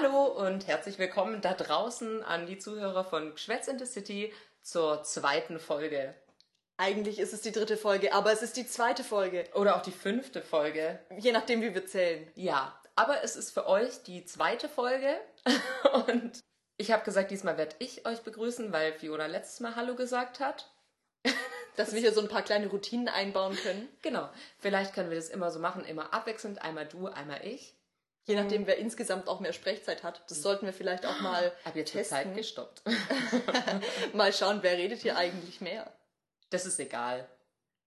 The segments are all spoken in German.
Hallo und herzlich willkommen da draußen an die Zuhörer von Geschwätz in the City zur zweiten Folge. Eigentlich ist es die dritte Folge, aber es ist die zweite Folge. Oder auch die fünfte Folge. Je nachdem, wie wir zählen. Ja, aber es ist für euch die zweite Folge. Und ich habe gesagt, diesmal werde ich euch begrüßen, weil Fiona letztes Mal Hallo gesagt hat. Dass wir hier so ein paar kleine Routinen einbauen können. Genau. Vielleicht können wir das immer so machen, immer abwechselnd. Einmal du, einmal ich. Je nachdem, wer insgesamt auch mehr Sprechzeit hat. Das sollten wir vielleicht auch mal Hab jetzt die testen. Zeit gestoppt. mal schauen, wer redet hier eigentlich mehr. Das ist egal.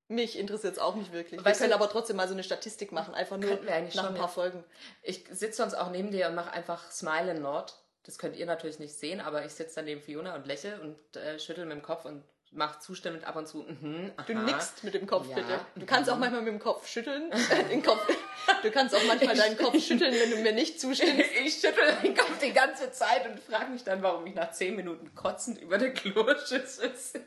Mich interessiert es auch nicht wirklich. Weißt wir können du- aber trotzdem mal so eine Statistik machen, einfach nur nach schon, ein paar ja. Folgen. Ich sitze sonst auch neben dir und mache einfach Smile and Nod. Das könnt ihr natürlich nicht sehen, aber ich sitze dann neben Fiona und lächle und äh, schüttel mit dem Kopf und mache zustimmend ab und zu. Mhm, Du nickst mit dem Kopf, Ja. bitte. Du kannst auch manchmal mit dem Kopf schütteln. Äh, den Kopf. Du kannst auch manchmal deinen Kopf schütteln, wenn du mir nicht zustimmst. Ich schüttel den Kopf die ganze Zeit und frage mich dann, warum ich nach 10 Minuten kotzend über der Kloschüssel sitze.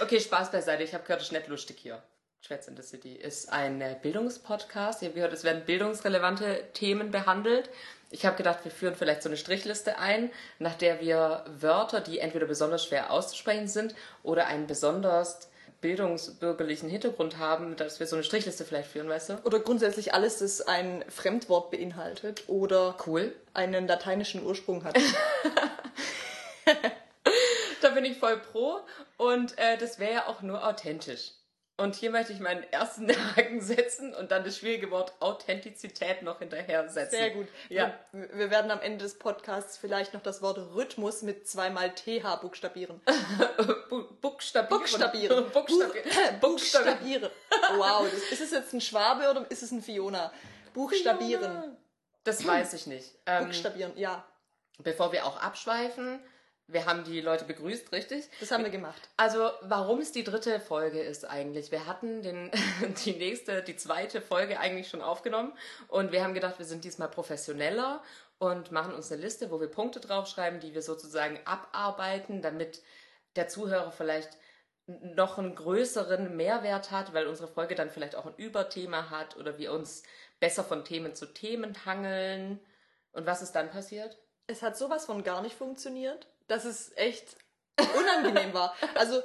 Okay, Spaß beiseite. Ich habe gehört, es ist nicht lustig hier. Schwätz in the City ist ein äh, Bildungspodcast. Ich habe gehört, es werden bildungsrelevante Themen behandelt. Ich habe gedacht, wir führen vielleicht so eine Strichliste ein, nach der wir Wörter, die entweder besonders schwer auszusprechen sind oder einen besonders bildungsbürgerlichen Hintergrund haben, dass wir so eine Strichliste vielleicht führen, weißt du? Oder grundsätzlich alles, das ein Fremdwort beinhaltet oder Cool. einen lateinischen Ursprung hat. Da bin ich voll pro und äh, das wäre ja auch nur authentisch. Und hier möchte ich meinen ersten Haken setzen und dann das schwierige Wort Authentizität noch hinterher setzen. Sehr gut. Ja. Wir wir werden am Ende des Podcasts vielleicht noch das Wort Rhythmus mit zweimal TH buchstabieren. Bu Buchstabieren. Buchstabieren. Buchstabieren. Buchstabieren. Wow, das, ist es jetzt ein Schwabe oder ist es ein Fiona? Buchstabieren. Das weiß ich nicht. Ähm, Buchstabieren, ja. bevor wir auch abschweifen, wir haben die Leute begrüßt, richtig? Das haben wir gemacht. Also, warum es die dritte Folge ist eigentlich. Wir hatten den, die nächste, die zweite Folge eigentlich schon aufgenommen und wir haben gedacht, wir sind diesmal professioneller und machen uns eine Liste, wo wir Punkte draufschreiben, die wir sozusagen abarbeiten, damit der Zuhörer vielleicht noch einen größeren Mehrwert hat, weil unsere Folge dann vielleicht auch ein Überthema hat oder wir uns besser von Themen zu Themen hangeln. Und was ist dann passiert? Es hat sowas von gar nicht funktioniert, dass es echt unangenehm war. Also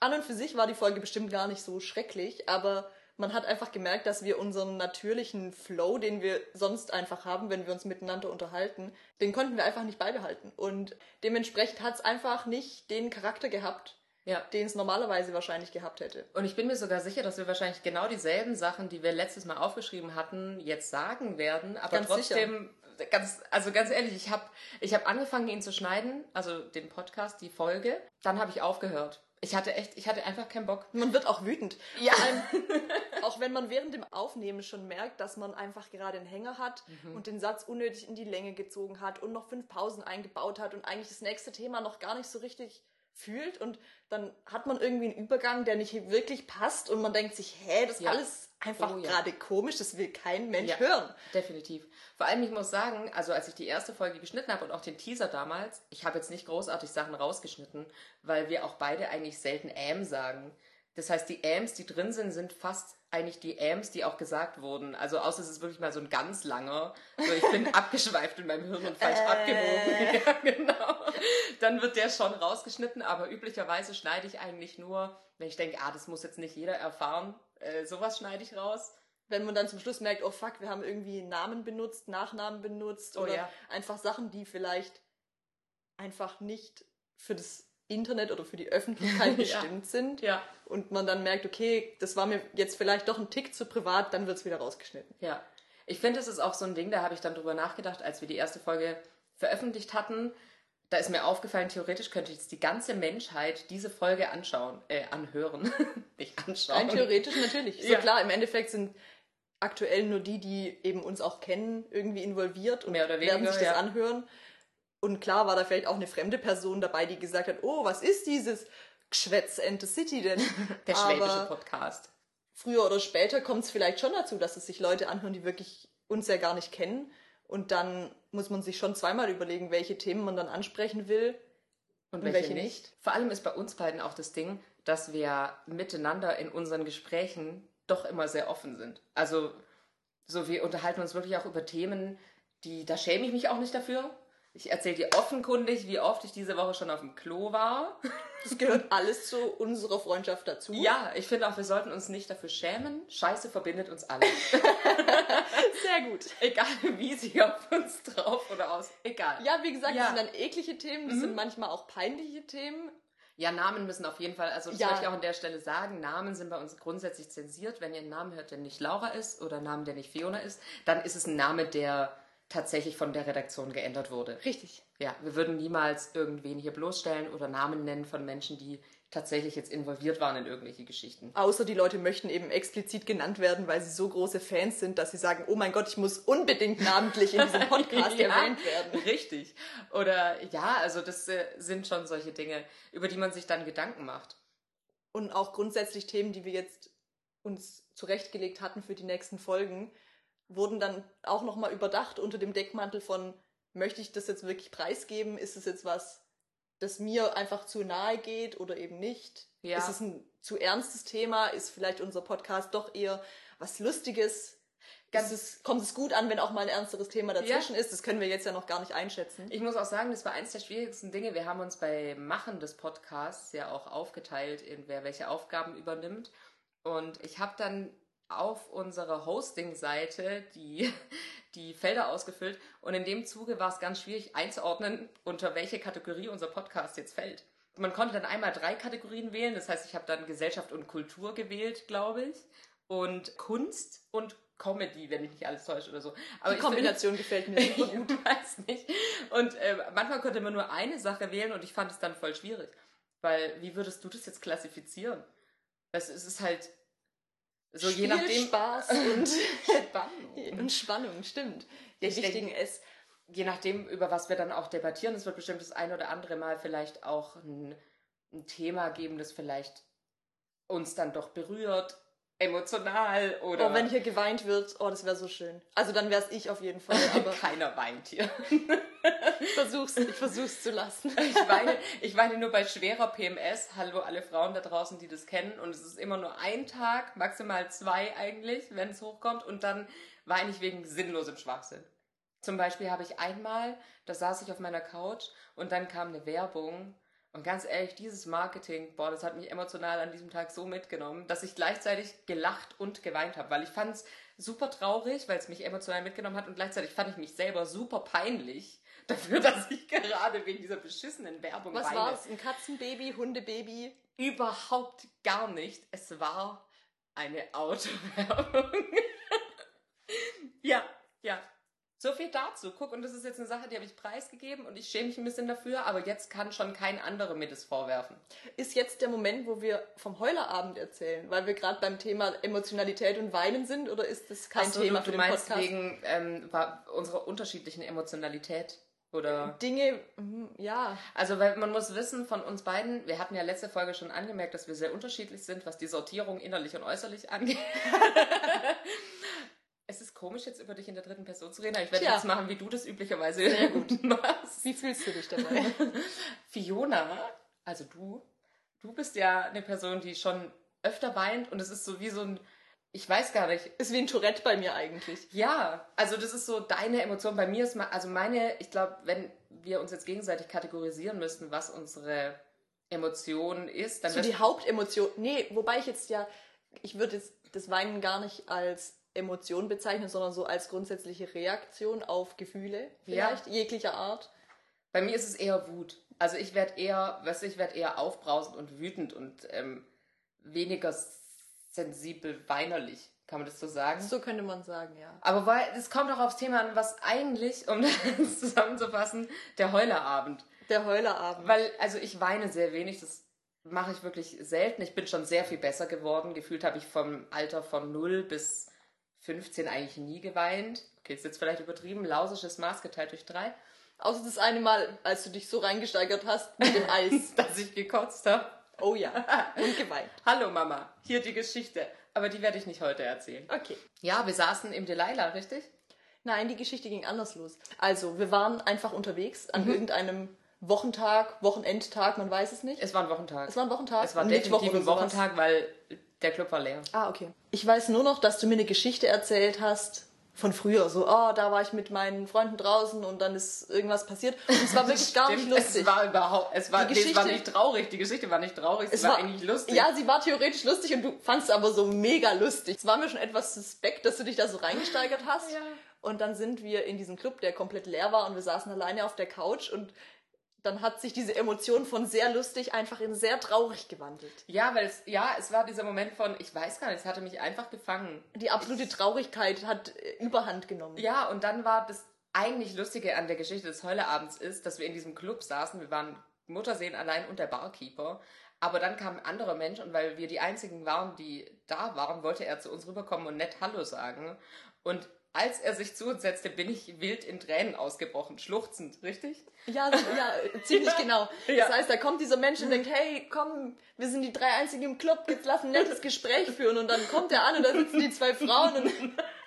an und für sich war die Folge bestimmt gar nicht so schrecklich, aber man hat einfach gemerkt, dass wir unseren natürlichen Flow, den wir sonst einfach haben, wenn wir uns miteinander unterhalten, den konnten wir einfach nicht beibehalten. Und dementsprechend hat es einfach nicht den Charakter gehabt, Ja. den es normalerweise wahrscheinlich gehabt hätte. Und ich bin mir sogar sicher, dass wir wahrscheinlich genau dieselben Sachen, die wir letztes Mal aufgeschrieben hatten, jetzt sagen werden. Aber Ganz trotzdem, ganz, also ganz ehrlich, ich habe ich hab angefangen, ihn zu schneiden, also den Podcast, die Folge. Dann habe ich aufgehört. Ich hatte echt, ich hatte einfach keinen Bock. Man wird auch wütend. Ja. Allem, auch wenn man während dem Aufnehmen schon merkt, dass man einfach gerade einen Hänger hat Mhm. und den Satz unnötig in die Länge gezogen hat und noch fünf Pausen eingebaut hat und eigentlich das nächste Thema noch gar nicht so richtig fühlt und dann hat man irgendwie einen Übergang, der nicht wirklich passt und man denkt sich, hä, das ist Ja. alles einfach Oh ja. gerade komisch, das will kein Mensch Ja, hören. Definitiv. Vor allem, ich muss sagen, also als ich die erste Folge geschnitten habe und auch den Teaser damals, ich habe jetzt nicht großartig Sachen rausgeschnitten, weil wir auch beide eigentlich selten ähm sagen. Das heißt, die Äms, die drin sind, sind fast eigentlich die Äms, die auch gesagt wurden. Also außer es ist wirklich mal so ein ganz langer. So, ich bin abgeschweift in meinem Hirn und falsch abgewogen. Ja, genau. Dann wird der schon rausgeschnitten, aber üblicherweise schneide ich eigentlich nur, wenn ich denke, ah, das muss jetzt nicht jeder erfahren. Äh, sowas schneide ich raus. Wenn man dann zum Schluss merkt, oh fuck, wir haben irgendwie Namen benutzt, Nachnamen benutzt Oh oder ja. einfach Sachen, die vielleicht einfach nicht für das Internet oder für die Öffentlichkeit Ja. bestimmt sind. Ja. Und man dann merkt, okay, das war mir jetzt vielleicht doch ein Tick zu privat, dann wird's wieder rausgeschnitten. Ja, ich finde, es ist auch so ein Ding, da habe ich dann drüber nachgedacht, als wir die erste Folge veröffentlicht hatten. Da ist mir aufgefallen, theoretisch könnte jetzt die ganze Menschheit diese Folge anschauen, äh, anhören, nicht anschauen. Rein theoretisch natürlich. So Ja. klar, im Endeffekt sind aktuell nur die, die eben uns auch kennen, irgendwie involviert und Mehr oder werden weniger, sich das ja. anhören. Und klar war da vielleicht auch eine fremde Person dabei, die gesagt hat, oh, was ist dieses Geschwätz Ente City denn? Der schwäbische Aber Podcast. früher oder später kommt es vielleicht schon dazu, dass es sich Leute anhören, die wirklich uns ja gar nicht kennen. Und dann muss man sich schon zweimal überlegen, welche Themen man dann ansprechen will. Und Und welche, welche nicht. nicht. Vor allem ist bei uns beiden auch das Ding, dass wir miteinander in unseren Gesprächen doch immer sehr offen sind. Also, so wir unterhalten uns wirklich auch über Themen, Die, da schäme ich mich auch nicht dafür. Ich erzähle dir offenkundig, wie oft ich diese Woche schon auf dem Klo war. Das gehört alles zu unserer Freundschaft dazu. Ja, ich finde auch, wir sollten uns nicht dafür schämen. Scheiße verbindet uns alle. Sehr gut. Egal wie sie auf uns drauf oder aus. Egal. Ja, wie gesagt, Ja. das sind dann eklige Themen, das sind manchmal auch peinliche Themen. Ja, Namen müssen auf jeden Fall, also das Ja. wollte ich auch an der Stelle sagen, Namen sind bei uns grundsätzlich zensiert. Wenn ihr einen Namen hört, der nicht Laura ist oder einen Namen, der nicht Fiona ist, dann ist es ein Name, der tatsächlich von der Redaktion geändert wurde. Richtig. Ja, wir würden niemals irgendwen hier bloßstellen oder Namen nennen von Menschen, die tatsächlich jetzt involviert waren in irgendwelche Geschichten. Außer die Leute möchten eben explizit genannt werden, weil sie so große Fans sind, dass sie sagen, oh mein Gott, ich muss unbedingt namentlich in diesem Podcast Ja, erwähnt werden. Richtig. Oder ja, also das äh, sind schon solche Dinge, über die man sich dann Gedanken macht. Und auch grundsätzlich Themen, die wir jetzt uns zurechtgelegt hatten für die nächsten Folgen, wurden dann auch nochmal überdacht unter dem Deckmantel von, möchte ich das jetzt wirklich preisgeben? Ist es jetzt was, das mir einfach zu nahe geht oder eben nicht? Ja. Ist es ein zu ernstes Thema? Ist vielleicht unser Podcast doch eher was Lustiges? Ganz- es, kommt es gut an, wenn auch mal ein ernsteres Thema dazwischen ist? Das können wir jetzt ja noch gar nicht einschätzen. Ich muss auch sagen, das war eins der schwierigsten Dinge. Wir haben uns beim Machen des Podcasts ja auch aufgeteilt, in wer welche Aufgaben übernimmt. Und ich habe dann auf unserer Hosting-Seite die, die Felder ausgefüllt. Und in dem Zuge war es ganz schwierig einzuordnen, unter welche Kategorie unser Podcast jetzt fällt. Man konnte dann einmal drei Kategorien wählen. Das heißt, ich habe dann Gesellschaft und Kultur gewählt, glaube ich. Und Kunst und Comedy, wenn mich nicht alles täuscht oder so. Aber Die ich Kombination gefällt mir super ich gut. weiß nicht. Und äh, manchmal konnte man nur eine Sache wählen und ich fand es dann voll schwierig. Weil, wie würdest du das jetzt klassifizieren? Es ist halt so je Spiel, nachdem. Spaß und, Spannung. und Spannung, stimmt. Die Ich wichtigen S. Je nachdem, über was wir dann auch debattieren, es wird bestimmt das ein oder andere Mal vielleicht auch ein, ein Thema geben, das vielleicht uns dann doch berührt, emotional oder. Oh, wenn hier geweint wird, oh, das wäre so schön. Also dann wäre es ich auf jeden Fall, aber keiner weint hier. ich versuch's, ich versuch's zu lassen. Ich weine, ich weine nur bei schwerer PMS. Hallo alle Frauen da draußen, die das kennen. Und es ist immer nur ein Tag, maximal zwei eigentlich, wenn es hochkommt. Und dann weine ich wegen sinnlosem Schwachsinn. Zum Beispiel habe ich einmal, da saß ich auf meiner Couch und dann kam eine Werbung. Und ganz ehrlich, dieses Marketing, boah, das hat mich emotional an diesem Tag so mitgenommen, dass ich gleichzeitig gelacht und geweint habe, weil ich fand es super traurig, weil es mich emotional mitgenommen hat und gleichzeitig fand ich mich selber super peinlich dafür, dass ich gerade wegen dieser beschissenen Werbung Was weine. war's? Ein Katzenbaby, Hundebaby? Überhaupt gar nicht. Es war eine Autowerbung. ja, ja. Viel dazu. Guck, und das ist jetzt eine Sache, die habe ich preisgegeben und ich schäme mich ein bisschen dafür, aber jetzt kann schon kein anderer mir das vorwerfen. Ist jetzt der Moment, wo wir vom Heulerabend erzählen, weil wir gerade beim Thema Emotionalität und Weinen sind, oder ist das kein so, Thema du, für du den meinst Podcast? wegen ähm, unserer unterschiedlichen Emotionalität? Oder? Dinge, mhm, ja. Also, weil man muss wissen von uns beiden, wir hatten ja letzte Folge schon angemerkt, dass wir sehr unterschiedlich sind, was die Sortierung innerlich und äußerlich angeht. komisch, jetzt über dich in der dritten Person zu reden, aber ich werde Tja. jetzt machen, wie du das üblicherweise Sehr gut machst. Wie fühlst du dich dabei? Fiona, also du, du bist ja eine Person, die schon öfter weint und es ist so wie so ein, ich weiß gar nicht, ist wie ein Tourette bei mir eigentlich. ja, also das ist so deine Emotion. Bei mir ist mal, also meine, ich glaube, wenn wir uns jetzt gegenseitig kategorisieren müssten, was unsere Emotion ist, dann So die Hauptemotion. Nee, wobei ich jetzt ja, ich würde jetzt das Weinen gar nicht als Emotion bezeichnen, sondern so als grundsätzliche Reaktion auf Gefühle, Ja. vielleicht, jeglicher Art. bei mir ist es eher Wut. Also ich werde eher, weißt du, ich werde eher aufbrausend und wütend und ähm, weniger sensibel weinerlich, kann man das so sagen? So könnte man sagen, ja. Aber weil es kommt auch aufs Thema an, was eigentlich, um das zusammenzufassen, der Heulerabend. Der Heulerabend. Weil, also ich weine sehr wenig, das mache ich wirklich selten. Ich bin schon sehr viel besser geworden. Gefühlt habe ich vom Alter von 0 bis 15 eigentlich nie geweint. Okay, ist jetzt vielleicht übertrieben, lausisches Maß geteilt durch drei. Außer das eine Mal, als du dich so reingesteigert hast mit dem Eis. Dass ich gekotzt habe. Oh ja. Und geweint. Hallo Mama, hier die Geschichte. Aber die werde ich nicht heute erzählen. Okay. Ja, wir saßen im Delilah, richtig? Nein, die Geschichte ging anders los. Also, wir waren einfach unterwegs an Mhm. irgendeinem Wochentag, Wochenendtag, man weiß es nicht. Es war ein Wochentag. Es war ein Wochentag. Es war Mittwoch definitiv ein. Wochentag, weil der Club war leer. Ah, okay. Ich weiß nur noch, dass du mir eine Geschichte erzählt hast von früher. So, oh, da war ich mit meinen Freunden draußen und dann ist irgendwas passiert. Und es war wirklich gar nicht lustig. Es war überhaupt, es war, Die nee, es war Geschichte- nicht traurig. Die Geschichte war nicht traurig, es, Es war, war- eigentlich lustig. Ja, sie war theoretisch lustig und du fandst aber so mega lustig. Es war mir schon etwas suspekt, dass du dich da so reingesteigert hast. Ja. Und dann sind wir in diesem Club, der komplett leer war und wir saßen alleine auf der Couch und dann hat sich diese Emotion von sehr lustig einfach in sehr traurig gewandelt. Ja, weil es, ja, es war dieser Moment von, ich weiß gar nicht, es hatte mich einfach gefangen. Die absolute Traurigkeit hat äh, Überhand genommen. Ja, und dann war das eigentlich Lustige an der Geschichte des Heuleabends ist, dass wir in diesem Club saßen, wir waren Muttersehen allein und der Barkeeper. Aber dann kam ein anderer Mensch und weil wir die einzigen waren, die da waren, wollte er zu uns rüberkommen und nett Hallo sagen. Und als er sich zu uns setzte, bin ich wild in Tränen ausgebrochen, schluchzend, richtig? Ja, ja ziemlich genau. Ja. Das heißt, da kommt dieser Mensch und denkt, hey, komm, wir sind die drei Einzigen im Club, jetzt lass ein nettes Gespräch führen. Und dann kommt er an und da sitzen die zwei Frauen und,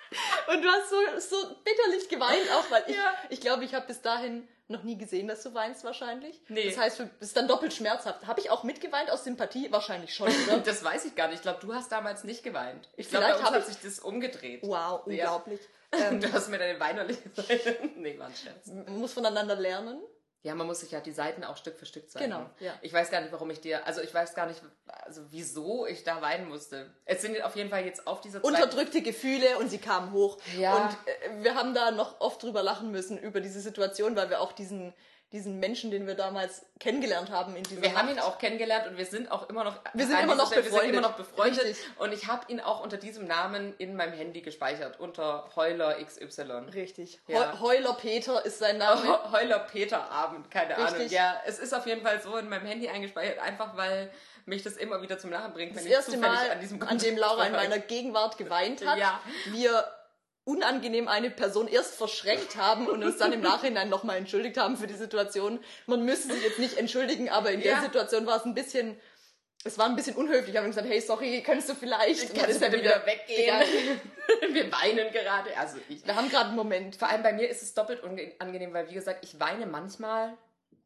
und du hast so, so bitterlich geweint, auch weil ich, Ja. ich glaube, ich habe bis dahin noch nie gesehen, dass du weinst wahrscheinlich. Nee. Das heißt, es ist dann doppelt schmerzhaft. Habe ich auch mitgeweint aus Sympathie? Wahrscheinlich schon, oder? Das weiß ich gar nicht. Ich glaube, du hast damals nicht geweint. Ich glaube, Vielleicht bei uns hat ich- sich das umgedreht. Wow, Ja. unglaublich. Ähm, Du hast mir deine weinerliche Seite. nee, war ein Scherz. man muss voneinander lernen. Ja, man muss sich ja die Seiten auch Stück für Stück zeigen. Genau, ja. Ich weiß gar nicht, warum ich dir, also ich weiß gar nicht, also wieso ich da weinen musste. Es sind auf jeden Fall jetzt auf dieser zweiten- unterdrückte Gefühle und sie kamen hoch. Ja. Und äh, wir haben da noch oft drüber lachen müssen, über diese Situation, weil wir auch diesen, diesen Menschen, den wir damals kennengelernt haben in dieser Wir haben Nacht, ihn auch kennengelernt und wir sind auch immer noch Wir sind immer noch Stelle- Wir sind immer noch befreundet. befreundet Richtig. und ich habe ihn auch unter diesem Namen in meinem Handy gespeichert, unter Heuler XY. Richtig. Ja. Heu- Heuler Peter ist sein Name. Heuler Peter Abend, keine Ahnung. Richtig. Ja, es ist auf jeden Fall so in meinem Handy eingespeichert, einfach weil mich das immer wieder zum Lachen bringt, Das wenn ich erste Mal, an diesem an dem Laura in meiner Gegenwart geweint hat, Ja. wir unangenehm eine Person erst verschreckt haben und uns dann im Nachhinein nochmal entschuldigt haben für die Situation. Man müsste sich jetzt nicht entschuldigen, aber in der Ja. Situation war es ein bisschen, es war ein bisschen unhöflich. Wir haben gesagt, hey, sorry, könntest du vielleicht, Kannst du er bitte wieder weggehen? Wir weinen gerade. Also ich. Wir haben gerade einen Moment. Vor allem bei mir ist es doppelt unangenehm, weil wie gesagt, ich weine manchmal,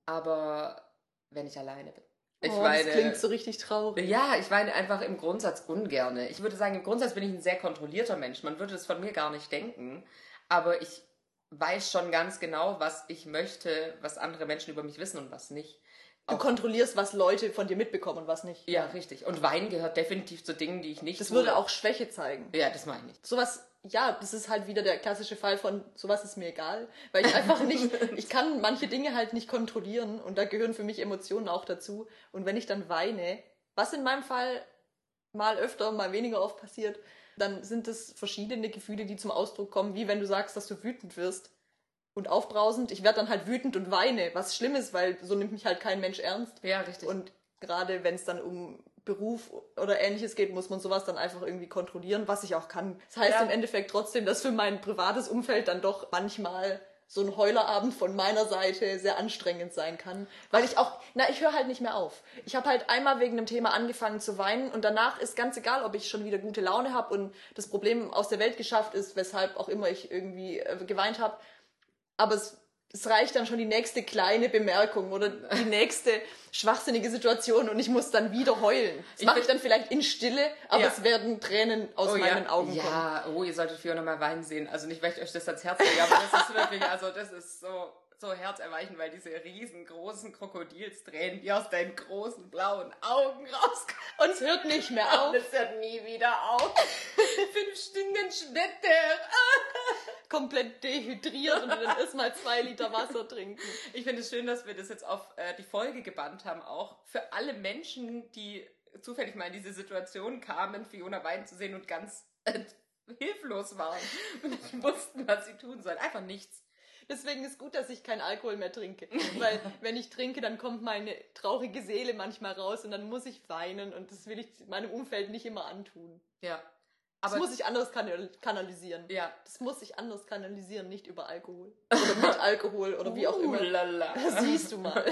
aber wenn ich alleine bin. Ich oh, weine. das klingt so richtig traurig. ja, ich weine einfach im Grundsatz ungerne. Ich würde sagen, im Grundsatz bin ich ein sehr kontrollierter Mensch. Man würde es von mir gar nicht denken. Aber ich weiß schon ganz genau, was ich möchte, was andere Menschen über mich wissen und was nicht. Du kontrollierst, was Leute von dir mitbekommen und was nicht. Ja, richtig. Und Weinen gehört definitiv zu Dingen, die ich nicht Das tue. würde auch Schwäche zeigen. Ja, das meine ich nicht. sowas, ja, das ist halt wieder der klassische Fall von sowas ist mir egal, weil ich einfach nicht, ich kann manche Dinge halt nicht kontrollieren und da gehören für mich Emotionen auch dazu. Und wenn ich dann weine, was in meinem Fall mal öfter, mal weniger oft passiert, dann sind es verschiedene Gefühle, die zum Ausdruck kommen, wie wenn du sagst, dass du wütend wirst und aufbrausend. Ich werde dann halt wütend und weine, was schlimm ist, weil so nimmt mich halt kein Mensch ernst. Ja, richtig. Und gerade wenn es dann um Beruf oder ähnliches geht, muss man sowas dann einfach irgendwie kontrollieren, was ich auch kann. Das heißt Ja. im Endeffekt trotzdem, dass für mein privates Umfeld dann doch manchmal so ein Heulerabend von meiner Seite sehr anstrengend sein kann, weil ich auch, na, ich höre halt nicht mehr auf. Ich habe halt einmal wegen einem Thema angefangen zu weinen und danach ist ganz egal, ob ich schon wieder gute Laune habe und das Problem aus der Welt geschafft ist, weshalb auch immer ich irgendwie äh, geweint habe. Aber es, es reicht dann schon die nächste kleine Bemerkung oder die nächste schwachsinnige Situation und ich muss dann wieder heulen. Das Ich mache ich dann vielleicht in Stille, aber Ja. es werden Tränen aus meinen ja. Augen kommen. Ja, oh, ihr solltet Fiona mal weinen sehen. Also nicht, weil ich euch das ans Herz lege, aber das ist wirklich, also das ist so, so herzerweichend, weil diese riesengroßen Krokodilstränen, die aus deinen großen blauen Augen rauskommen. Und es hört nicht mehr auf. Und es hört nie wieder auf. Fünf Stunden später. komplett dehydriert und dann erstmal zwei Liter Wasser trinken. Ich finde es schön, dass wir das jetzt auf äh, die Folge gebannt haben, auch für alle Menschen, die zufällig mal in diese Situation kamen, Fiona weinen zu sehen und ganz äh, hilflos waren und nicht wussten, was sie tun sollen. Einfach nichts. Deswegen ist gut, dass ich keinen Alkohol mehr trinke. Weil wenn ich trinke, dann kommt meine traurige Seele manchmal raus und dann muss ich weinen und das will ich meinem Umfeld nicht immer antun. Ja. Das Aber muss ich anders kanal kanalisieren. ja. Das muss ich anders kanalisieren, nicht über Alkohol. Oder mit Alkohol oder wie auch immer. Ulala. Siehst du mal.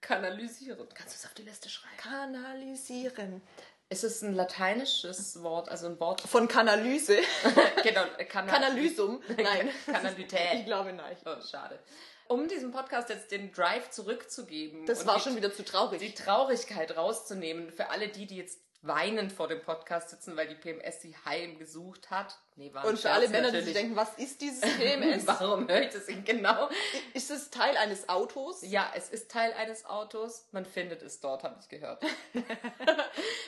Kanalisieren. Kannst du es auf die Liste schreiben? Kanalisieren. Es ist ein lateinisches Wort, also ein Wort. Von Kanalyse. genau, Kana Kanalysum. Nein. Kanalität. Ich glaube nicht. Oh, schade. Um diesem Podcast jetzt den Drive zurückzugeben. Das war die, schon wieder zu traurig. die Traurigkeit rauszunehmen für alle die, die jetzt weinend vor dem Podcast sitzen, weil die PMS sie heimgesucht hat. Nee, war Und für alle Männer, die natürlich. sich denken, was ist dieses PMS? Warum höre ich das denn genau? ist es Teil eines Autos? Ja, es ist Teil eines Autos. Man findet es dort, habe ich gehört.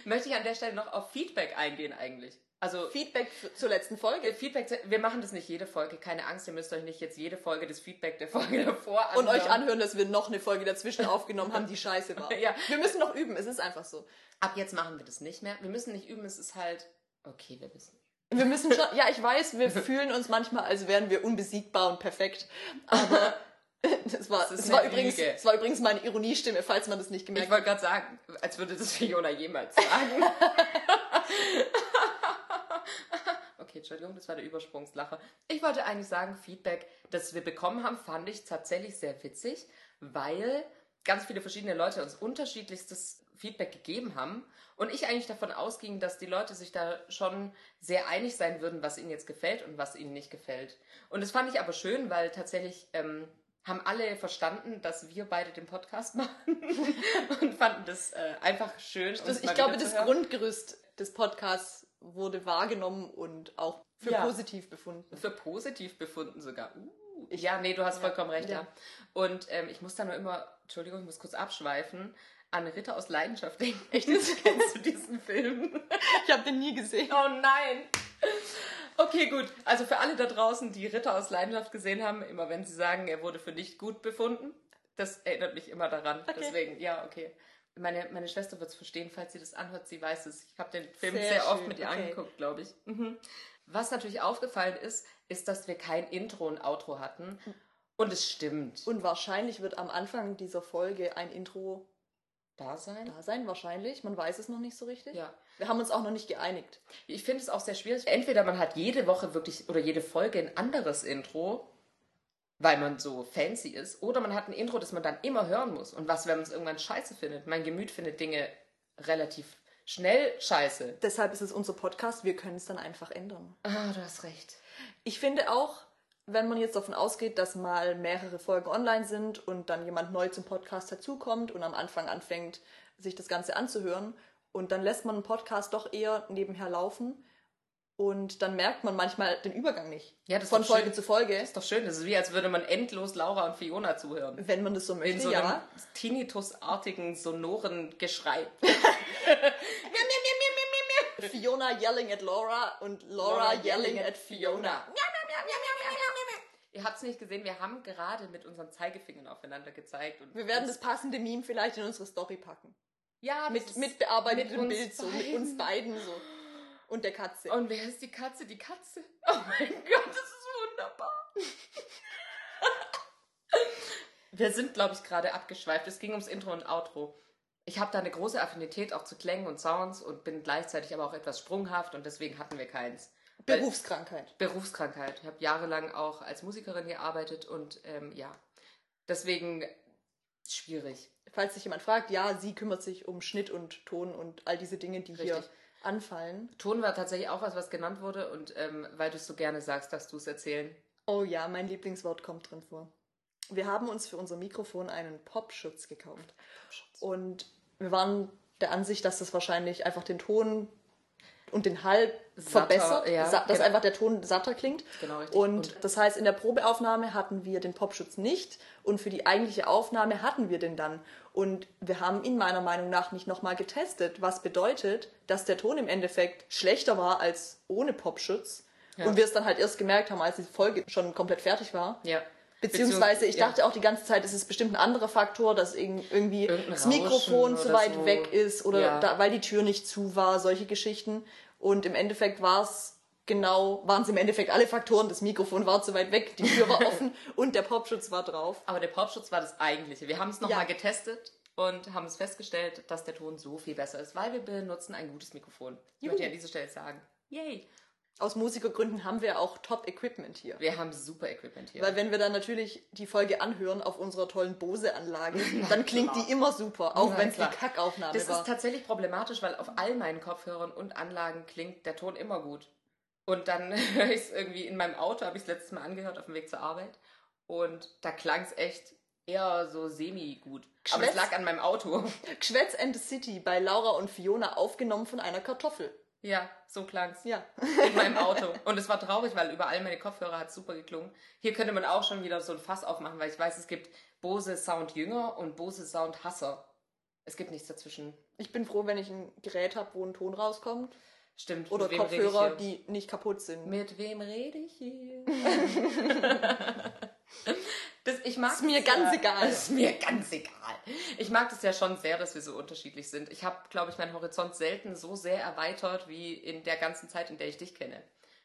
Möchte ich an der Stelle noch auf Feedback eingehen eigentlich. Also Feedback zur letzten Folge. Feedback, wir machen das nicht jede Folge, keine Angst, ihr müsst euch nicht jetzt jede Folge des Feedback der Folge davor Und anhören. euch anhören, dass wir noch eine Folge dazwischen aufgenommen haben, die scheiße war. Ja. Wir müssen noch üben, es ist einfach so. Ab jetzt machen wir das nicht mehr. Wir müssen nicht üben, es ist halt okay, wir wissen. Wir müssen schon, ja, ich weiß, wir fühlen uns manchmal, als wären wir unbesiegbar und perfekt. Aber das war, Das das war übrigens, Lüge. das war übrigens meine Ironiestimme, falls man das nicht Ich gemerkt hat. wollte gerade sagen, als würde das Fiona jemals sagen. okay, Entschuldigung, das war der Übersprungslacher. Ich wollte eigentlich sagen, Feedback, das wir bekommen haben, fand ich tatsächlich sehr witzig, weil ganz viele verschiedene Leute uns unterschiedlichstes Feedback gegeben haben und ich eigentlich davon ausging, dass die Leute sich da schon sehr einig sein würden, was ihnen jetzt gefällt und was ihnen nicht gefällt. Und das fand ich aber schön, weil tatsächlich ähm, haben alle verstanden, dass wir beide den Podcast machen und fanden das äh, einfach schön. Das, ich glaube, das hören. Grundgerüst des Podcasts wurde wahrgenommen und auch für Ja. positiv befunden. Für positiv befunden sogar. Uh. ja, nee, du hast vollkommen recht, ja. ja. Und ähm, ich muss da nur immer, Entschuldigung, ich muss kurz abschweifen, an Ritter aus Leidenschaft denken. Echt? Kennst du diesen Film? Ich habe den nie gesehen. Oh nein! Okay, gut. Also für alle da draußen, die Ritter aus Leidenschaft gesehen haben, immer wenn sie sagen, er wurde für nicht gut befunden, das erinnert mich immer daran. Okay. Deswegen, ja, okay. Meine, meine Schwester wird es verstehen, falls sie das anhört, sie weiß es. Ich habe den Film Sehr sehr, oft mit ihr okay. angeguckt, glaube ich. Mhm. Was natürlich aufgefallen ist, ist, dass wir kein Intro und Outro hatten. Und es stimmt. Und wahrscheinlich wird am Anfang dieser Folge ein Intro da sein? da sein, wahrscheinlich. Man weiß es noch nicht so richtig. Ja. Wir haben uns auch noch nicht geeinigt. Ich finde es auch sehr schwierig. Entweder man hat jede Woche wirklich oder jede Folge ein anderes Intro, weil man so fancy ist, oder man hat ein Intro, das man dann immer hören muss. Und was, wenn man es irgendwann scheiße findet? Mein Gemüt findet Dinge relativ schnell scheiße. Deshalb ist es unser Podcast, wir können es dann einfach ändern. Ah, du hast recht. Ich finde auch, wenn man jetzt davon ausgeht, dass mal mehrere Folgen online sind und dann jemand neu zum Podcast dazukommt und am Anfang anfängt, sich das Ganze anzuhören und dann lässt man einen Podcast doch eher nebenher laufen und dann merkt man manchmal den Übergang nicht. Ja, das ist Von Folge schön. zu Folge, Ist doch schön. Das ist wie, als würde man endlos Laura und Fiona zuhören. wenn man das so In möchte, so einem ja. Tinnitus-artigen, sonoren Geschrei. Fiona yelling at Laura und Laura, yelling at Fiona. Ihr habt es nicht gesehen, wir haben gerade mit unseren Zeigefingern aufeinander gezeigt. Und Wir werden das passende Meme vielleicht in unsere Story packen. Ja, Mit, mit bearbeitetem mit Bild, so mit beiden. uns beiden so. Und der Katze. Und wer ist die Katze? Die Katze. Oh mein Gott, das ist wunderbar. Wir sind, glaube ich, gerade abgeschweift. Es ging ums Intro und Outro. Ich habe da eine große Affinität auch zu Klängen und Sounds und bin gleichzeitig aber auch etwas sprunghaft und deswegen hatten wir keins. Weil- Berufskrankheit. Berufskrankheit. Ich habe jahrelang auch als Musikerin gearbeitet und ähm, ja, deswegen schwierig. Falls sich jemand fragt, ja, sie kümmert sich um Schnitt und Ton und all diese Dinge, die hier Richtig. anfallen. Ton war tatsächlich auch was, was genannt wurde und ähm, weil du es so gerne sagst, darfst du es erzählen. Oh ja, mein Lieblingswort kommt drin vor. Wir haben uns für unser Mikrofon einen Popschutz gekauft. Und wir waren der Ansicht, dass das wahrscheinlich einfach den Ton und den Hall verbessert, ja, dass genau. einfach der Ton satter klingt. Genau, richtig. Und, Und- das heißt, in der Probeaufnahme hatten wir den Popschutz nicht und für die eigentliche Aufnahme hatten wir den dann. Und wir haben ihn meiner Meinung nach nicht nochmal getestet, was bedeutet, dass der Ton im Endeffekt schlechter war als ohne Popschutz. Ja. Und wir es dann halt erst gemerkt haben, als die Folge schon komplett fertig war. Ja. Beziehungsweise ich ja. dachte auch die ganze Zeit, es ist bestimmt ein anderer Faktor, dass irg- irgendwie das Mikrofon zu weit so. weg ist oder Ja. da, weil die Tür nicht zu war, solche Geschichten. Und im Endeffekt war es genau, waren es im Endeffekt alle Faktoren. Das Mikrofon war zu weit weg, die Tür war offen und der Popschutz war drauf. Aber der Popschutz war das eigentliche. Wir haben es Ja. nochmal getestet und haben es festgestellt, dass der Ton so viel besser ist, weil wir benutzen ein gutes Mikrofon. Ich Juhu. möchte an dieser Stelle sagen. Yay! Aus Musikergründen haben wir auch Top-Equipment hier. Wir haben super Equipment hier. Weil wenn wir dann natürlich die Folge anhören auf unserer tollen Bose-Anlage, dann klingt die immer super, auch wenn es die. Kackaufnahme das war. ist tatsächlich problematisch, weil auf all meinen Kopfhörern und Anlagen klingt der Ton immer gut. Und dann höre ich es irgendwie in meinem Auto, habe ich es letztes Mal angehört auf dem Weg zur Arbeit. Und da klang es echt eher so semi-gut. Aber es lag an meinem Auto. Geschwätz and the City bei Laura und Fiona aufgenommen von einer Kartoffel. Ja, so klang's. Ja. In meinem Auto. Und es war traurig, weil überall meine Kopfhörer hat super geklungen. Hier könnte man auch schon wieder so ein Fass aufmachen, weil ich weiß, es gibt Bose Sound Jünger und Bose Sound Hasser. Es gibt nichts dazwischen. Ich bin froh, wenn ich ein Gerät habe, wo ein Ton rauskommt. Stimmt. Oder Kopfhörer, die nicht kaputt sind. Mit wem rede ich hier? das, ich mag Ist mir ganz ja. egal. Ist mir ganz egal. Ich mag das ja schon sehr, dass wir so unterschiedlich sind. Ich habe, glaube ich, meinen Horizont selten so sehr erweitert wie in der ganzen Zeit, in der ich dich kenne.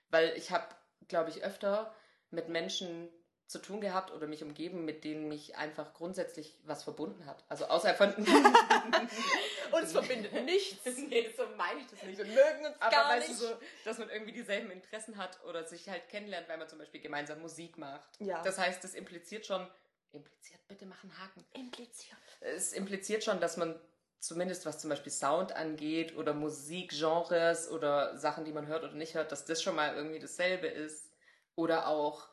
Weil ich habe, glaube ich, öfter mit Menschen zu tun gehabt oder mich umgeben, mit denen mich einfach grundsätzlich was verbunden hat. Also außerhalb von... Uns verbindet nichts. nee, so meine ich das nicht. Wir mögen uns Aber gar weißt nicht. du so, dass man irgendwie dieselben Interessen hat oder sich halt kennenlernt, weil man zum Beispiel gemeinsam Musik macht. Ja. Das heißt, das impliziert schon, impliziert, bitte machen Haken. Impliziert. Es impliziert schon, dass man zumindest was zum Beispiel Sound angeht oder Musikgenres oder Sachen, die man hört oder nicht hört, dass das schon mal irgendwie dasselbe ist. Oder auch,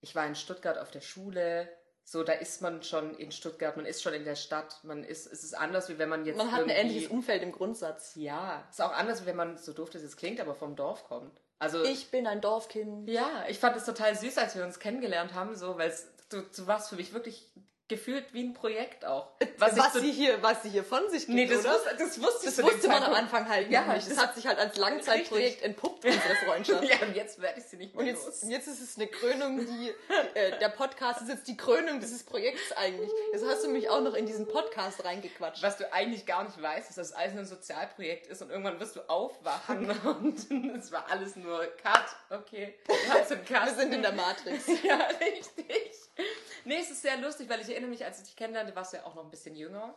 ich war in Stuttgart auf der Schule, so da ist man schon in Stuttgart, man ist schon in der Stadt, man ist, es ist anders, wie wenn man jetzt Man hat ein ähnliches Umfeld im Grundsatz. ja, ist auch anders, wenn man, so doof das jetzt klingt, aber vom Dorf kommt. Also, Ich bin ein Dorfkind. ja, ich fand es total süß, als wir uns kennengelernt haben, so, weil es, du, du warst für mich wirklich gefühlt wie ein Projekt auch. Was, so- sie hier, was sie hier von sich gibt, nee, das, oder? wusste, das wusste Das wusste man am. Anfang halt Ja, nicht. Das das- hat sich halt als Langzeitprojekt entpuppt, unsere Freundschaft. Ja, und jetzt werde ich sie nicht mehr Und jetzt, los. jetzt ist es eine Krönung, die, äh, der Podcast ist jetzt die Krönung dieses Projekts eigentlich. Jetzt hast du mich auch noch in diesen Podcast reingequatscht. Was du eigentlich gar nicht weißt, ist, dass das alles ein Sozialprojekt ist und irgendwann wirst du aufwachen und es war alles nur Cut. Okay, und. Wir sind in der Matrix. Ja, richtig. Nee, es ist sehr lustig, weil ich erinnere mich, als ich dich kennenlernte, warst du ja auch noch ein bisschen jünger.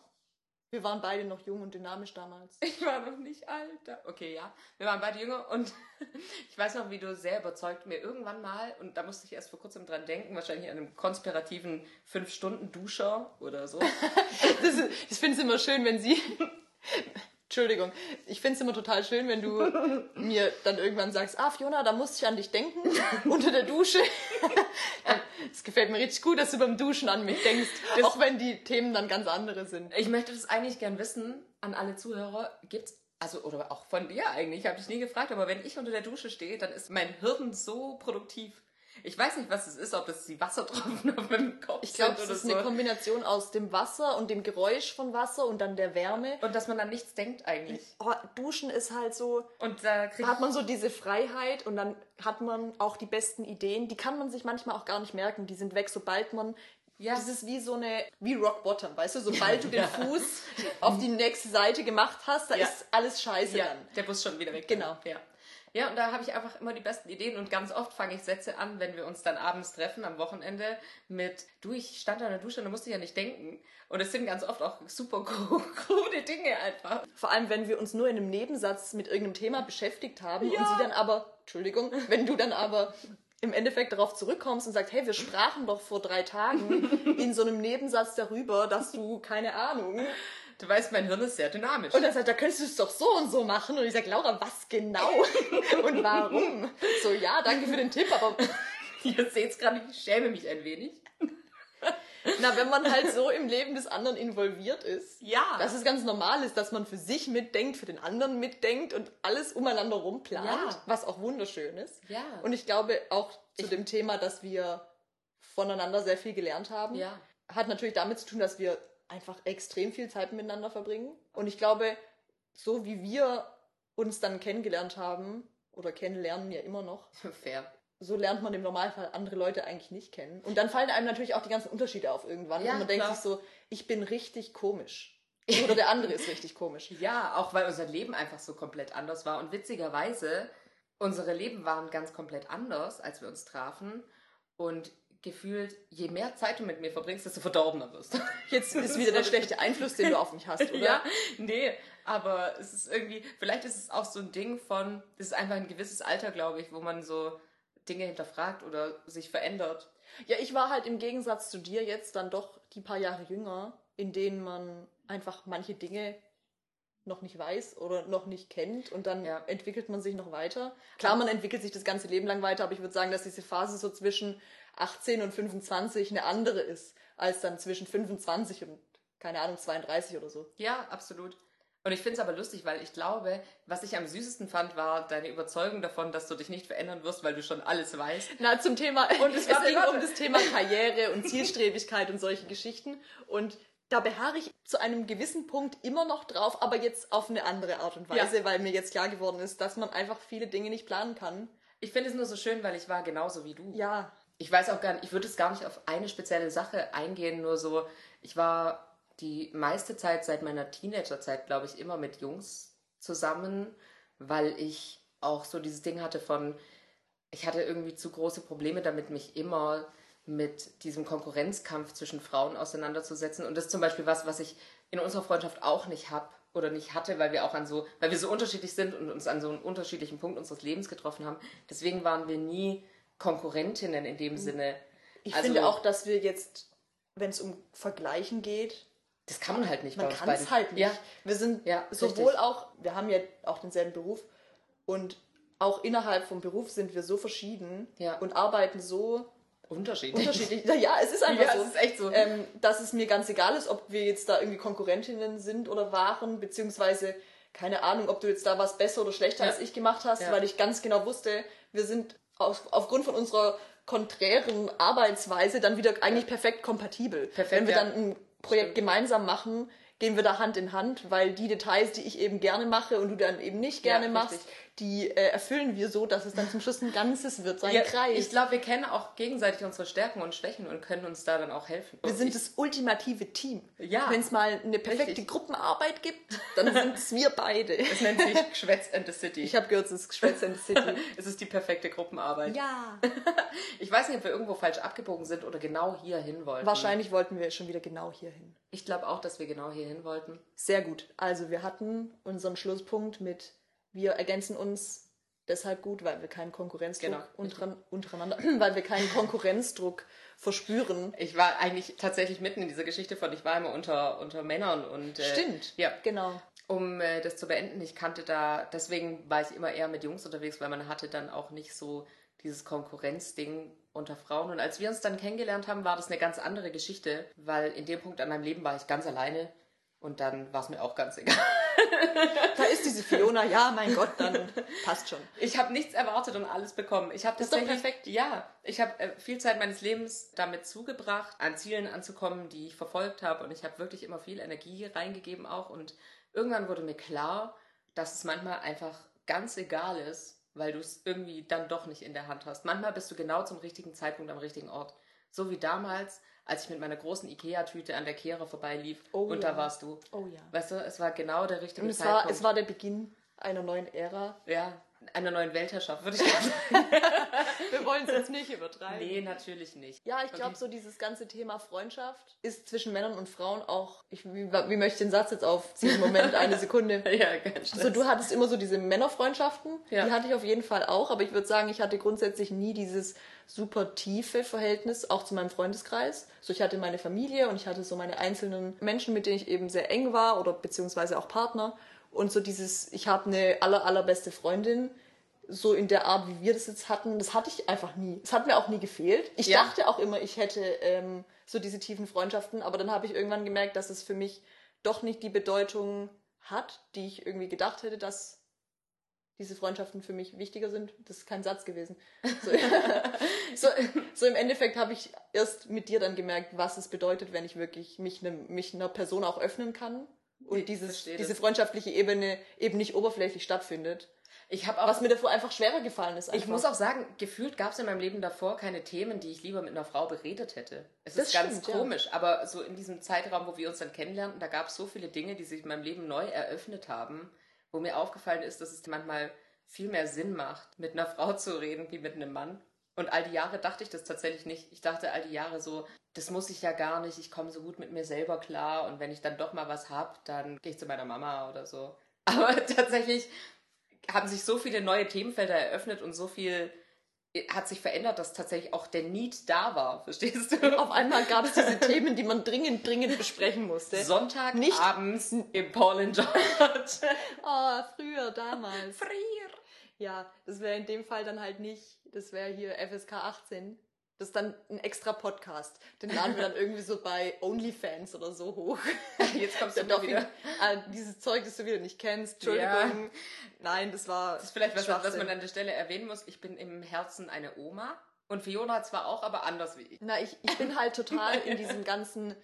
Wir waren beide noch jung und dynamisch damals. Ich war noch nicht alter. Okay, ja. Wir waren beide jünger und ich weiß noch, wie du sehr überzeugt mir irgendwann mal, und da musste ich erst vor kurzem dran denken, wahrscheinlich an einem konspirativen 5-Stunden-Duscher oder so. Das, ist- ich finde es immer schön, wenn sie. Entschuldigung. Ich finde es immer total schön, wenn du mir dann irgendwann sagst, ah, Fiona, da musste ich an dich denken, unter der Dusche. Es gefällt mir richtig gut, dass du beim Duschen an mich denkst, auch wenn die Themen dann ganz andere sind. Ich möchte das eigentlich gern wissen an alle Zuhörer. Gibt's, also, oder auch von dir eigentlich, ich habe dich nie gefragt, aber wenn ich unter der Dusche stehe, dann ist mein Hirn so produktiv. Ich weiß nicht, was es ist, ob das die Wassertropfen auf meinem Kopf Ich glaube, es ist so. eine Kombination aus dem Wasser und dem Geräusch von Wasser und dann der Wärme. Und dass man dann nichts denkt eigentlich. Oh, Duschen ist halt so, Und da hat man so diese Freiheit und dann hat man auch die besten Ideen. Die kann man sich manchmal auch gar nicht merken. Die sind weg, sobald man. Ja. Das ist wie so eine, wie Rock Bottom, weißt du? Sobald du den Fuß auf die nächste Seite gemacht hast, da Ja. ist alles scheiße Ja, dann. der Bus schon wieder weg. Genau. Ja. Ja, und da habe ich einfach immer die besten Ideen und ganz oft fange ich Sätze an, wenn wir uns dann abends treffen am Wochenende mit, du, ich stand an der Dusche und da musste ich ja nicht denken. Und es sind ganz oft auch super krude Dinge einfach. Vor allem, wenn wir uns nur in einem Nebensatz mit irgendeinem Thema beschäftigt haben und sie dann aber, Entschuldigung, wenn du dann aber im Endeffekt darauf zurückkommst und sagst, hey, wir sprachen doch vor drei Tagen in so einem Nebensatz darüber, dass du, keine Ahnung, Du weißt, mein Hirn ist sehr dynamisch. Und er sagt, da könntest du es doch so und so machen. Und ich sage, Laura, was genau? und warum? So, ja, danke für den Tipp, aber Ihr seht gerade, ich schäme mich ein wenig. na, wenn man halt so im Leben des anderen involviert ist, Ja. dass es ganz normal ist, dass man für sich mitdenkt, für den anderen mitdenkt und alles umeinander rumplant, Ja. was auch wunderschön ist. Ja. Und ich glaube auch zu dem Thema, dass wir voneinander sehr viel gelernt haben, Ja. hat natürlich damit zu tun, dass wir einfach extrem viel Zeit miteinander verbringen. Und ich glaube, so wie wir uns dann kennengelernt haben, oder kennenlernen ja immer noch, Fair. so lernt man im Normalfall andere Leute eigentlich nicht kennen. Und dann fallen einem natürlich auch die ganzen Unterschiede auf irgendwann. Ja, und man denkt klar. sich so, ich bin richtig komisch. Oder der andere ist richtig komisch. Ja, auch weil unser Leben einfach so komplett anders war. Und witzigerweise, unsere Leben waren ganz komplett anders, als wir uns trafen. Und gefühlt, je mehr Zeit du mit mir verbringst, desto verdorbener wirst. Jetzt ist wieder der schlechte Einfluss, den du auf mich hast, oder? Ja, nee, aber es ist irgendwie, vielleicht ist es auch so ein Ding von, das ist einfach ein gewisses Alter, glaube ich, wo man so Dinge hinterfragt oder sich verändert. Ja, ich war halt im Gegensatz zu dir jetzt dann doch die paar Jahre jünger, in denen man einfach manche Dinge noch nicht weiß oder noch nicht kennt und dann Ja. entwickelt man sich noch weiter. Klar, man entwickelt sich das ganze Leben lang weiter, aber ich würde sagen, dass diese Phase so zwischen 18 und 25 eine andere ist, als dann zwischen 25 und, keine Ahnung, 32 oder so. Ja, absolut. Und ich finde es aber lustig, weil ich glaube, was ich am süßesten fand, war deine Überzeugung davon, dass du dich nicht verändern wirst, weil du schon alles weißt. Na, zum Thema, Und es war ging immer- um das Thema Karriere und Zielstrebigkeit und solche Geschichten. Und da beharre ich zu einem gewissen Punkt immer noch drauf, aber jetzt auf eine andere Art und Weise, weil mir jetzt klar geworden ist, dass man einfach viele Dinge nicht planen kann. Ich finde es nur so schön, weil ich war genauso wie du. Ja, Ich weiß auch gar nicht, ich würde es gar nicht auf eine spezielle Sache eingehen, nur so, ich war die meiste Zeit seit meiner Teenagerzeit, glaube ich, immer mit Jungs zusammen, weil ich auch so dieses Ding hatte von, ich hatte irgendwie zu große Probleme damit, mich immer mit diesem Konkurrenzkampf zwischen Frauen auseinanderzusetzen. Und das ist zum Beispiel was, was ich in unserer Freundschaft auch nicht habe oder nicht hatte, weil wir auch an so, weil wir so unterschiedlich sind und uns an so einem unterschiedlichen Punkt unseres Lebens getroffen haben. Deswegen waren wir nie Konkurrentinnen in dem Sinne. ich Also- finde auch, dass wir jetzt, wenn es um Vergleichen geht, Das kann man halt nicht. man kann es halt nicht. Ja, Wir sind Ja, sowohl richtig. auch, wir haben ja auch denselben Beruf und auch innerhalb vom Beruf sind wir so verschieden Ja. und arbeiten so unterschiedlich. unterschiedlich. Ja, es ist einfach Ja, so. es ist echt so. Ähm, dass es mir ganz egal ist, ob wir jetzt da irgendwie Konkurrentinnen sind oder waren, beziehungsweise keine Ahnung, ob du jetzt da was besser oder schlechter Ja. als ich gemacht hast, Ja. weil ich ganz genau wusste, wir sind auf, aufgrund von unserer konträren Arbeitsweise dann wieder eigentlich perfekt kompatibel. Perfekt, Wenn wir dann ein Projekt Stimmt. gemeinsam machen, gehen wir da Hand in Hand, weil die Details, die ich eben gerne mache und du dann eben nicht gerne Ja, machst, die äh, erfüllen wir so, dass es dann zum Schluss ein Ganzes wird, so ein Ja, Kreis. ich glaube, wir kennen auch gegenseitig unsere Stärken und Schwächen und können uns da dann auch helfen. Wir Und sind das ultimative Team. Ja. Wenn es mal eine perfekte Richtig. Gruppenarbeit gibt, dann sind es wir beide. Es nennt sich Geschwätz and the City. Ich habe gehört, es ist Geschwätz in the City. es ist die perfekte Gruppenarbeit. ja. Ich weiß nicht, ob wir irgendwo falsch abgebogen sind oder genau hier hin wollten. Wahrscheinlich wollten wir schon wieder genau hier hin. Ich glaube auch, dass wir genau hier hin wollten. Sehr gut. Also wir hatten unseren Schlusspunkt mit, wir ergänzen uns deshalb gut, weil wir keinen Konkurrenzdruck Genau, unteren, untereinander, weil wir keinen Konkurrenzdruck verspüren. Ich war eigentlich tatsächlich mitten in dieser Geschichte von, ich war immer unter, unter Männern und. Äh, Stimmt. Ja. Genau. Um äh, das zu beenden, ich kannte da, deswegen war ich immer eher mit Jungs unterwegs, weil man hatte dann auch nicht so dieses Konkurrenzding unter Frauen. Und als wir uns dann kennengelernt haben, war das eine ganz andere Geschichte, weil in dem Punkt an meinem Leben war ich ganz alleine und dann war es mir auch ganz egal. Da ist diese Fiona, ja, mein Gott, dann passt schon. Ich habe nichts erwartet und alles bekommen. Ich habe Das ist doch perfekt. Ja, ich habe äh, viel Zeit meines Lebens damit zugebracht, an Zielen anzukommen, die ich verfolgt habe. Und ich habe wirklich immer viel Energie reingegeben auch. Und irgendwann wurde mir klar, dass es manchmal einfach ganz egal ist, weil du es irgendwie dann doch nicht in der Hand hast. Manchmal bist du genau zum richtigen Zeitpunkt am richtigen Ort. So wie damals, als ich mit meiner großen Ikea-Tüte an der Kehre vorbeilief Oh und ja. da warst du. Oh ja. Weißt du, es war genau der richtige Und es Zeitpunkt. war, es war der Beginn einer neuen Ära. ja, einer neuen Weltherrschaft, würde ich sagen. Wir wollen es jetzt nicht übertreiben. Nee, natürlich nicht. Ja, ich glaube, Okay. so dieses ganze Thema Freundschaft ist zwischen Männern und Frauen auch. Ich, wie, wie möchte ich den Satz jetzt aufziehen? Moment, eine Sekunde. Ja, ganz Also du hattest immer so diese Männerfreundschaften, Ja. die hatte ich auf jeden Fall auch, aber ich würde sagen, ich hatte grundsätzlich nie dieses super tiefe Verhältnis, auch zu meinem Freundeskreis. So ich hatte meine Familie und ich hatte so meine einzelnen Menschen, mit denen ich eben sehr eng war oder beziehungsweise auch Partner. Und so dieses, ich habe eine aller, allerbeste Freundin, so in der Art, wie wir das jetzt hatten, das hatte ich einfach nie. Es hat mir auch nie gefehlt. Ich Ja. dachte auch immer, ich hätte ähm, so diese tiefen Freundschaften, aber dann habe ich irgendwann gemerkt, dass es für mich doch nicht die Bedeutung hat, die ich irgendwie gedacht hätte, dass diese Freundschaften für mich wichtiger sind. Das ist kein Satz gewesen. So, so, so im Endeffekt habe ich erst mit dir dann gemerkt, was es bedeutet, wenn ich wirklich mich, ne, mich einer Person auch öffnen kann und Ich dieses, diese freundschaftliche Ebene eben nicht oberflächlich stattfindet. Ich habe auch. Was mir davor einfach schwerer gefallen ist. ich Einfach. muss auch sagen, gefühlt gab es in meinem Leben davor keine Themen, die ich lieber mit einer Frau beredet hätte. Es Das ist ganz stimmt, ja. komisch, aber so in diesem Zeitraum, wo wir uns dann kennenlernten, da gab es so viele Dinge, die sich in meinem Leben neu eröffnet haben, wo mir aufgefallen ist, dass es manchmal viel mehr Sinn macht, mit einer Frau zu reden, wie mit einem Mann. Und all die Jahre dachte ich das tatsächlich nicht. Ich dachte all die Jahre so, das muss ich ja gar nicht, ich komme so gut mit mir selber klar und wenn ich dann doch mal was hab, dann gehe ich zu meiner Mama oder so. Aber tatsächlich haben sich so viele neue Themenfelder eröffnet und so viel hat sich verändert, dass tatsächlich auch der Need da war, verstehst du? Auf einmal gab es diese Themen, die man dringend, dringend besprechen musste. Sonntag Nicht- abends im Paul and George. Oh, früher, damals. Frier. Ja, das wäre in dem Fall dann halt nicht, das wäre hier FSK 18. Das ist dann ein extra Podcast. Den laden wir dann irgendwie so bei OnlyFans oder so hoch. Jetzt kommst du Doch wieder. Ah, dieses Zeug, das du wieder nicht kennst. Entschuldigung. Nein, das war. Das ist vielleicht was, was man an der Stelle erwähnen muss. Ich bin im Herzen eine Oma. Und Fiona zwar auch, aber anders wie ich. Na, ich, ich bin halt total in diesem ganzen.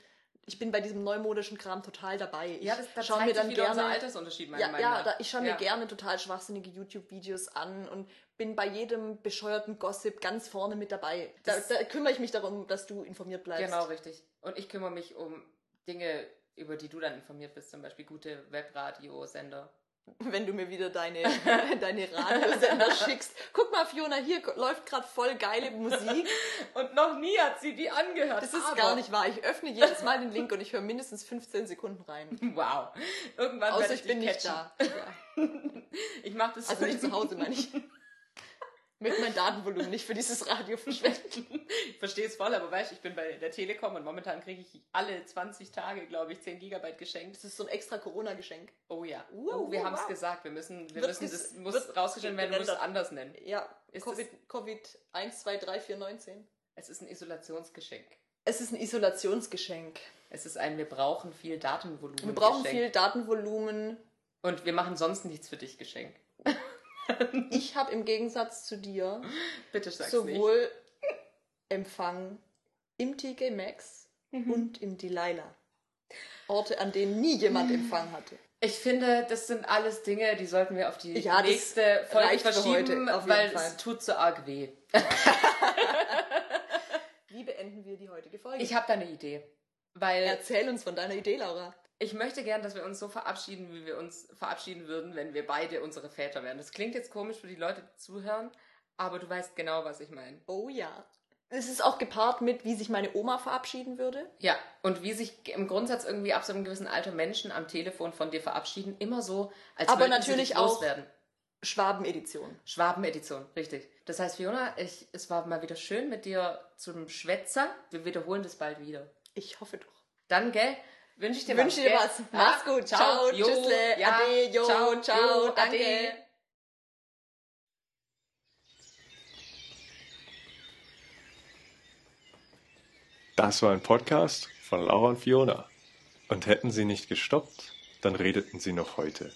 Ich bin bei diesem neumodischen Kram total dabei. Ich Ja, das, da schau zeigt mir dann wieder unser gerne. Altersunterschied, meiner Ja, Meinung ja nach. da, ich schaue mir Ja. gerne total schwachsinnige YouTube-Videos an und bin bei jedem bescheuerten Gossip ganz vorne mit dabei. Da, Das- da kümmere ich mich darum, dass du informiert bleibst. Genau, richtig. Und ich kümmere mich um Dinge, über die du dann informiert bist, zum Beispiel gute Webradiosender. Wenn du mir wieder deine, deine Radiosender schickst. Guck mal, Fiona, hier läuft gerade voll geile Musik. Und noch nie hat sie die angehört. Das ist aber- gar nicht wahr. Ich öffne jedes Mal den Link und ich höre mindestens 15 Sekunden rein. Wow. Irgendwann Außer werde ich bin dich nicht catchen. da. Ja. Ich mache das Also nicht zu Hause, meine ich. Mit meinem Datenvolumen nicht für dieses Radio verschwenden. Ich verstehe es voll, aber weißt du, ich bin bei der Telekom und momentan kriege ich alle 20 Tage, glaube ich, 10 Gigabyte geschenkt. Das ist so ein extra Corona-Geschenk. Oh ja. Wow, oh, wir wow, haben es gesagt. Wir müssen, wir Wird müssen, das muss rausgestellt werden, du musst es anders nennen. Ja, Ist Covid, Covid 1, 2, 3, 4, 19. Es ist ein Isolationsgeschenk. Es ist ein Isolationsgeschenk. Es ist ein, wir brauchen viel Datenvolumen. Wir brauchen Geschenk. viel Datenvolumen. Und wir machen sonst nichts für dich Geschenk. Ich habe im Gegensatz zu dir Bitte sag's nicht. sowohl Empfang im TK Maxx Mhm. und im Delilah. Orte, an denen nie jemand Empfang hatte. Ich finde, das sind alles Dinge, die sollten wir auf die Ja, nächste Folge verschieben, heute, auf jeden weil Fall. es tut so arg weh. Wie beenden wir die heutige Folge? Ich habe da eine Idee. Weil Erzähl uns von deiner Idee, Laura. Ich möchte gern, dass wir uns so verabschieden, wie wir uns verabschieden würden, wenn wir beide unsere Väter wären. Das klingt jetzt komisch für die Leute, die zuhören, aber du weißt genau, was ich meine. Oh ja. Es ist auch gepaart mit, wie sich meine Oma verabschieden würde. Ja, und wie sich im Grundsatz irgendwie ab so einem gewissen Alter Menschen am Telefon von dir verabschieden, immer so, als Aber natürlich sie dich auch- loswerden. Schwaben-Edition. Schwaben-Edition, richtig. Das heißt, Fiona, ich, es war mal wieder schön mit dir zum Schwätzer. Wir wiederholen das bald wieder. Ich hoffe doch. Dann, gell, wünsche ich dir Wünsche was. dir was. Mach's gut. Ciao. Jo, Tschüssle. ja, Ade. Jo. ciao. Ciao. Jo, Danke. ade. Das war ein Podcast von Laura und Fiona. Und hätten sie nicht gestoppt, dann redeten sie noch heute.